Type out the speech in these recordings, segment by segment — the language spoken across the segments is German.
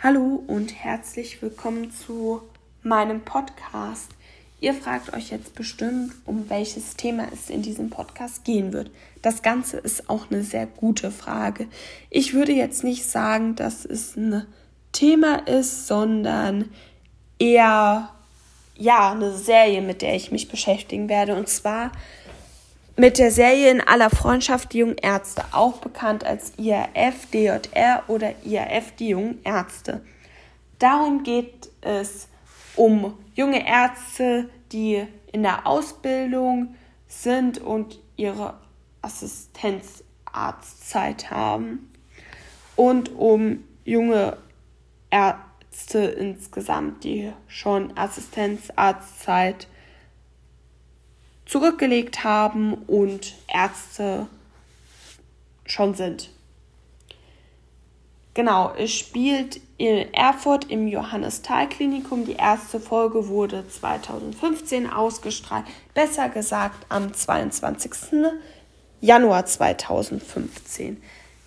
Hallo und herzlich willkommen zu meinem Podcast. Ihr fragt euch jetzt bestimmt, um welches Thema es in diesem Podcast gehen wird. Das Ganze ist auch eine sehr gute Frage. Ich würde jetzt nicht sagen, dass es ein Thema ist, sondern eher ja, eine Serie, mit der ich mich beschäftigen werde. Und zwar mit der Serie In aller Freundschaft die jungen Ärzte, auch bekannt als IRF, DJR oder IRF die jungen Ärzte. Darum geht es um junge Ärzte, die in der Ausbildung sind und ihre Assistenzarztzeit haben und um junge Ärzte insgesamt, die schon Assistenzarztzeit haben zurückgelegt haben und Ärzte schon sind. Genau, es spielt in Erfurt im Johannes-Thal-Klinikum. Die erste Folge wurde 2015 ausgestrahlt, besser gesagt am 22. Januar 2015.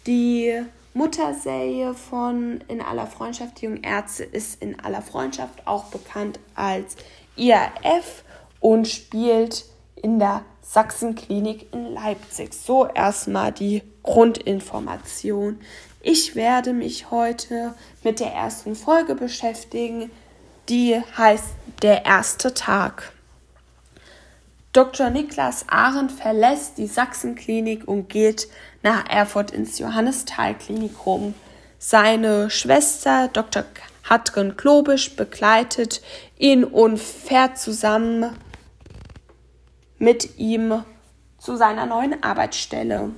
Die Mutterserie von In aller Freundschaft die jungen Ärzte ist In aller Freundschaft auch bekannt als IAF und spielt in der Sachsenklinik in Leipzig. So erstmal die Grundinformation. Ich werde mich heute mit der ersten Folge beschäftigen, die heißt Der erste Tag. Dr. Niklas Arendt verlässt die Sachsenklinik und geht nach Erfurt ins Johannisthal-Klinikum. Seine Schwester Dr. Hatrin Klobisch begleitet ihn und fährt zusammen mit ihm zu seiner neuen Arbeitsstelle.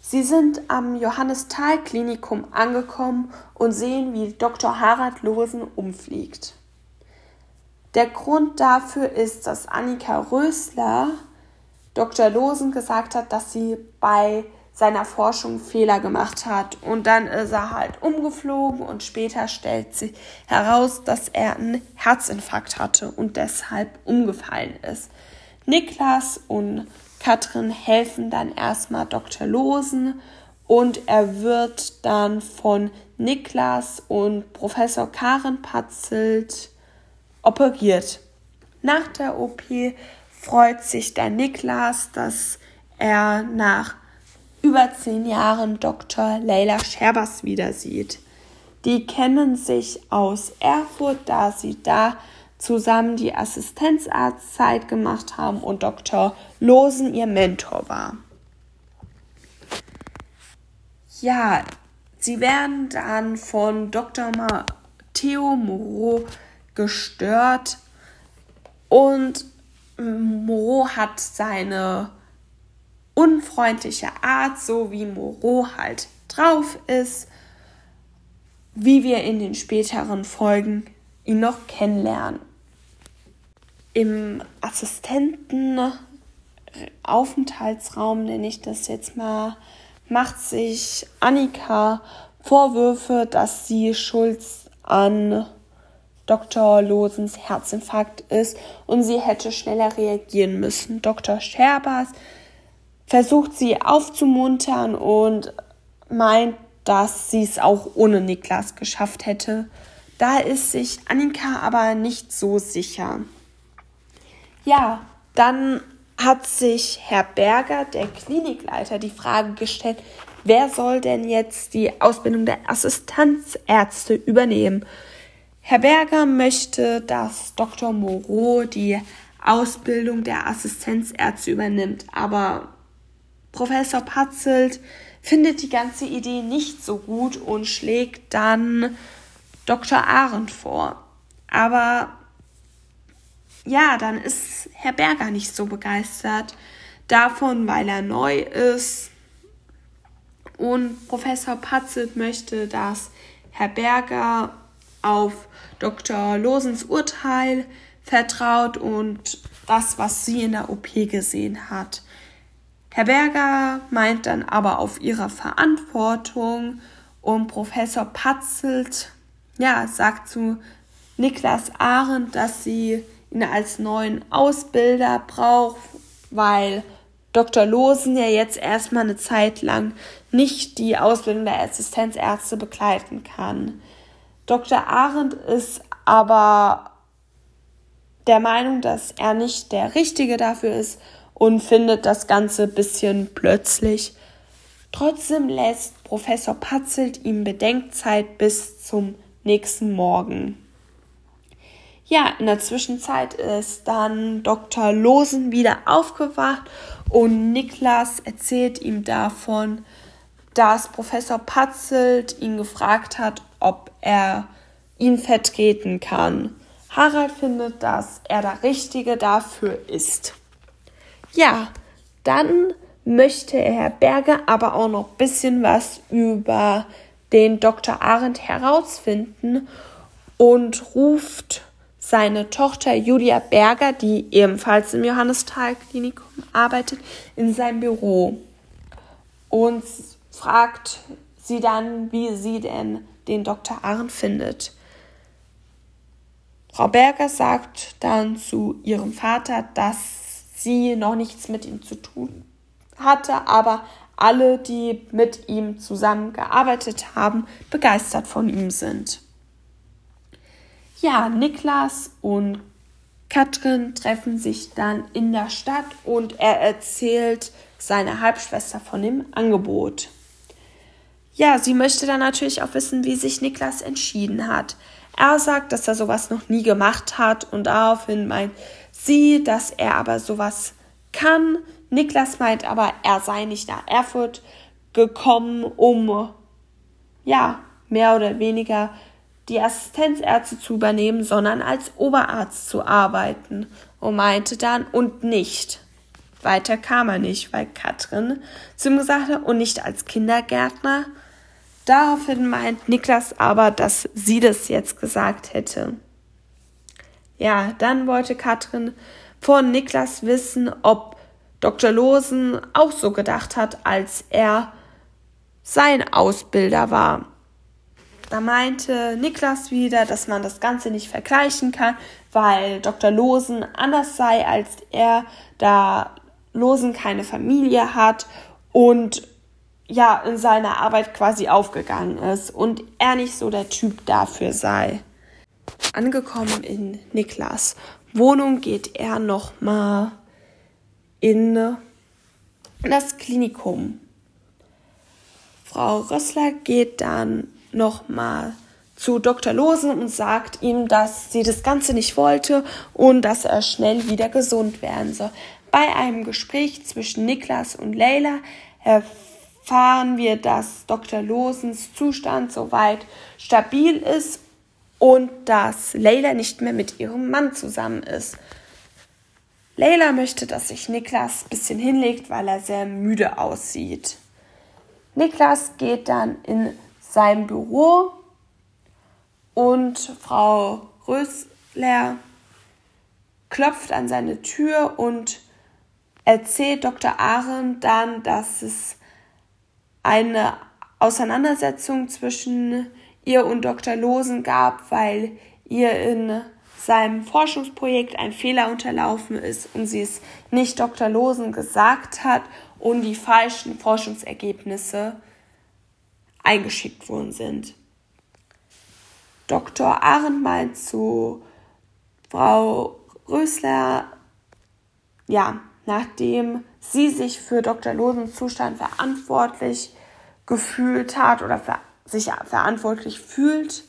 Sie sind am Johannisthal-Klinikum angekommen und sehen, wie Dr. Harald Losen umfliegt. Der Grund dafür ist, dass Annika Rösler Dr. Losen gesagt hat, dass sie bei seiner Forschung Fehler gemacht hat. Und dann ist er halt umgeflogen und später stellt sich heraus, dass er einen Herzinfarkt hatte und deshalb umgefallen ist. Niklas und Katrin helfen dann erstmal Dr. Losen und er wird dann von Niklas und Professor Karen Patzelt operiert. Nach der OP freut sich der Niklas, dass er nach über zehn Jahren Dr. Leila Scherbers wieder sieht. Die kennen sich aus Erfurt, da sie da zusammen die Assistenzarztzeit gemacht haben und Dr. Losen ihr Mentor war. Ja, sie werden dann von Dr. Matteo Moreau gestört und Moreau hat seine unfreundliche Art, so wie Moreau halt drauf ist, wie wir in den späteren Folgen ihn noch kennenlernen im Assistentenaufenthaltsraum, nenne ich das jetzt mal, macht sich Annika Vorwürfe, dass sie schuld an Dr. Losens Herzinfarkt ist und sie hätte schneller reagieren müssen. Dr. Scherbers versucht sie aufzumuntern und meint, dass sie es auch ohne Niklas geschafft hätte. Da ist sich Annika aber nicht so sicher. Ja, dann hat sich Herr Berger, der Klinikleiter, die Frage gestellt, wer soll denn jetzt die Ausbildung der Assistenzärzte übernehmen? Herr Berger möchte, dass Dr. Moreau die Ausbildung der Assistenzärzte übernimmt, aber Professor Patzelt findet die ganze Idee nicht so gut und schlägt dann Dr. Arendt vor. Aber ja, dann ist Herr Berger nicht so begeistert davon, weil er neu ist. Und Professor Patzelt möchte, dass Herr Berger auf Dr. Losens Urteil vertraut und das, was sie in der OP gesehen hat. Herr Berger meint dann aber auf ihre Verantwortung und Professor Patzelt, ja, sagt zu Niklas Arendt, dass sie ihn als neuen Ausbilder braucht, weil Dr. Losen ja jetzt erstmal eine Zeit lang nicht die Ausbildung der Assistenzärzte begleiten kann. Dr. Arendt ist aber der Meinung, dass er nicht der Richtige dafür ist und findet das Ganze ein bisschen plötzlich. Trotzdem lässt Professor Patzelt ihm Bedenkzeit bis zum nächsten Morgen. Ja, in der Zwischenzeit ist dann Dr. Losen wieder aufgewacht und Niklas erzählt ihm davon, dass Professor Patzelt ihn gefragt hat, ob er ihn vertreten kann. Harald findet, dass er der Richtige dafür ist. Ja, dann möchte Herr Berger aber auch noch ein bisschen was über den Dr. Arendt herausfinden und ruft seine Tochter Julia Berger, die ebenfalls im Johannisthal-Klinikum arbeitet, in sein Büro und fragt sie dann, wie sie denn den Dr. Arendt findet. Frau Berger sagt dann zu ihrem Vater, dass sie noch nichts mit ihm zu tun hatte, aber alle, die mit ihm zusammengearbeitet haben, begeistert von ihm sind. Ja, Niklas und Katrin treffen sich dann in der Stadt und er erzählt seiner Halbschwester von dem Angebot. Ja, sie möchte dann natürlich auch wissen, wie sich Niklas entschieden hat. Er sagt, dass er sowas noch nie gemacht hat und daraufhin meint sie, dass er aber sowas kann. Niklas meint aber, er sei nicht nach Erfurt gekommen, um ja, mehr oder weniger die Assistenzärzte zu übernehmen, sondern als Oberarzt zu arbeiten und meinte dann und nicht. Weiter kam er nicht, weil Katrin zu ihm gesagt hat und nicht als Kindergärtner, Daraufhin meint Niklas aber, dass sie das jetzt gesagt hätte. Ja, dann wollte Katrin von Niklas wissen, ob Dr. Losen auch so gedacht hat, als er sein Ausbilder war. Da meinte Niklas wieder, dass man das Ganze nicht vergleichen kann, weil Dr. Losen anders sei als er, da Losen keine Familie hat und ja in seiner Arbeit quasi aufgegangen ist und er nicht so der Typ dafür sei. Angekommen in Niklas Wohnung geht er noch mal in das Klinikum. Frau Rössler geht dann noch mal zu Dr. Losen und sagt ihm, dass sie das Ganze nicht wollte und dass er schnell wieder gesund werden soll. Bei einem Gespräch zwischen Niklas und Leila erfahren wir, dass Dr. Losens Zustand soweit stabil ist und dass Leila nicht mehr mit ihrem Mann zusammen ist. Leila möchte, dass sich Niklas ein bisschen hinlegt, weil er sehr müde aussieht. Niklas geht dann in sein Büro und Frau Rösler klopft an seine Tür und erzählt Dr. Ahren dann, dass es eine Auseinandersetzung zwischen ihr und Dr. Losen gab, weil ihr in seinem Forschungsprojekt ein Fehler unterlaufen ist und sie es nicht Dr. Losen gesagt hat und die falschen Forschungsergebnisse eingeschickt worden sind. Dr. Arendt meint zu Frau Rösler, ja, nachdem sie sich für Dr. Losens Zustand verantwortlich gefühlt hat oder sich verantwortlich fühlt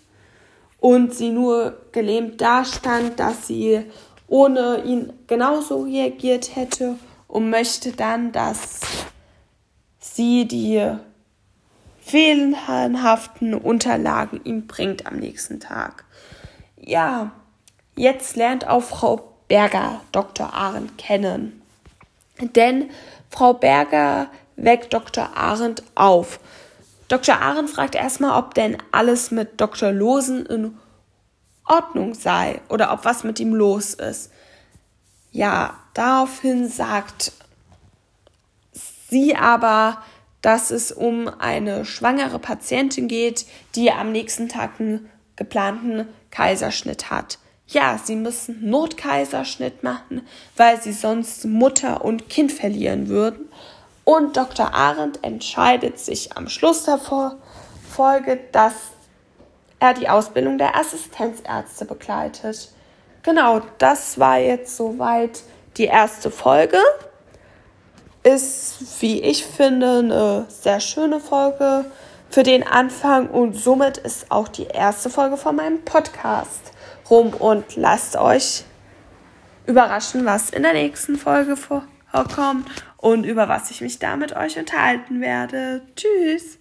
und sie nur gelähmt dastand, dass sie ohne ihn genauso reagiert hätte und möchte dann, dass sie die fehlenhaften Unterlagen ihm bringt am nächsten Tag. Ja, jetzt lernt auch Frau Berger Dr. Arendt kennen. Denn Frau Berger weckt Dr. Arendt auf. Dr. Arendt fragt erstmal, ob denn alles mit Dr. Losen in Ordnung sei oder ob was mit ihm los ist. Ja, daraufhin sagt sie aber, dass es um eine schwangere Patientin geht, die am nächsten Tag einen geplanten Kaiserschnitt hat ja, sie müssen Notkaiserschnitt machen, weil sie sonst Mutter und Kind verlieren würden. Und Dr. Arendt entscheidet sich am Schluss der Folge, dass er die Ausbildung der Assistenzärzte begleitet. Genau, das war jetzt soweit die erste Folge. Ist, wie ich finde, eine sehr schöne Folge für den Anfang und somit ist auch die erste Folge von meinem Podcast rum und lasst euch überraschen, was in der nächsten Folge vorkommt und über was ich mich da mit euch unterhalten werde. Tschüss!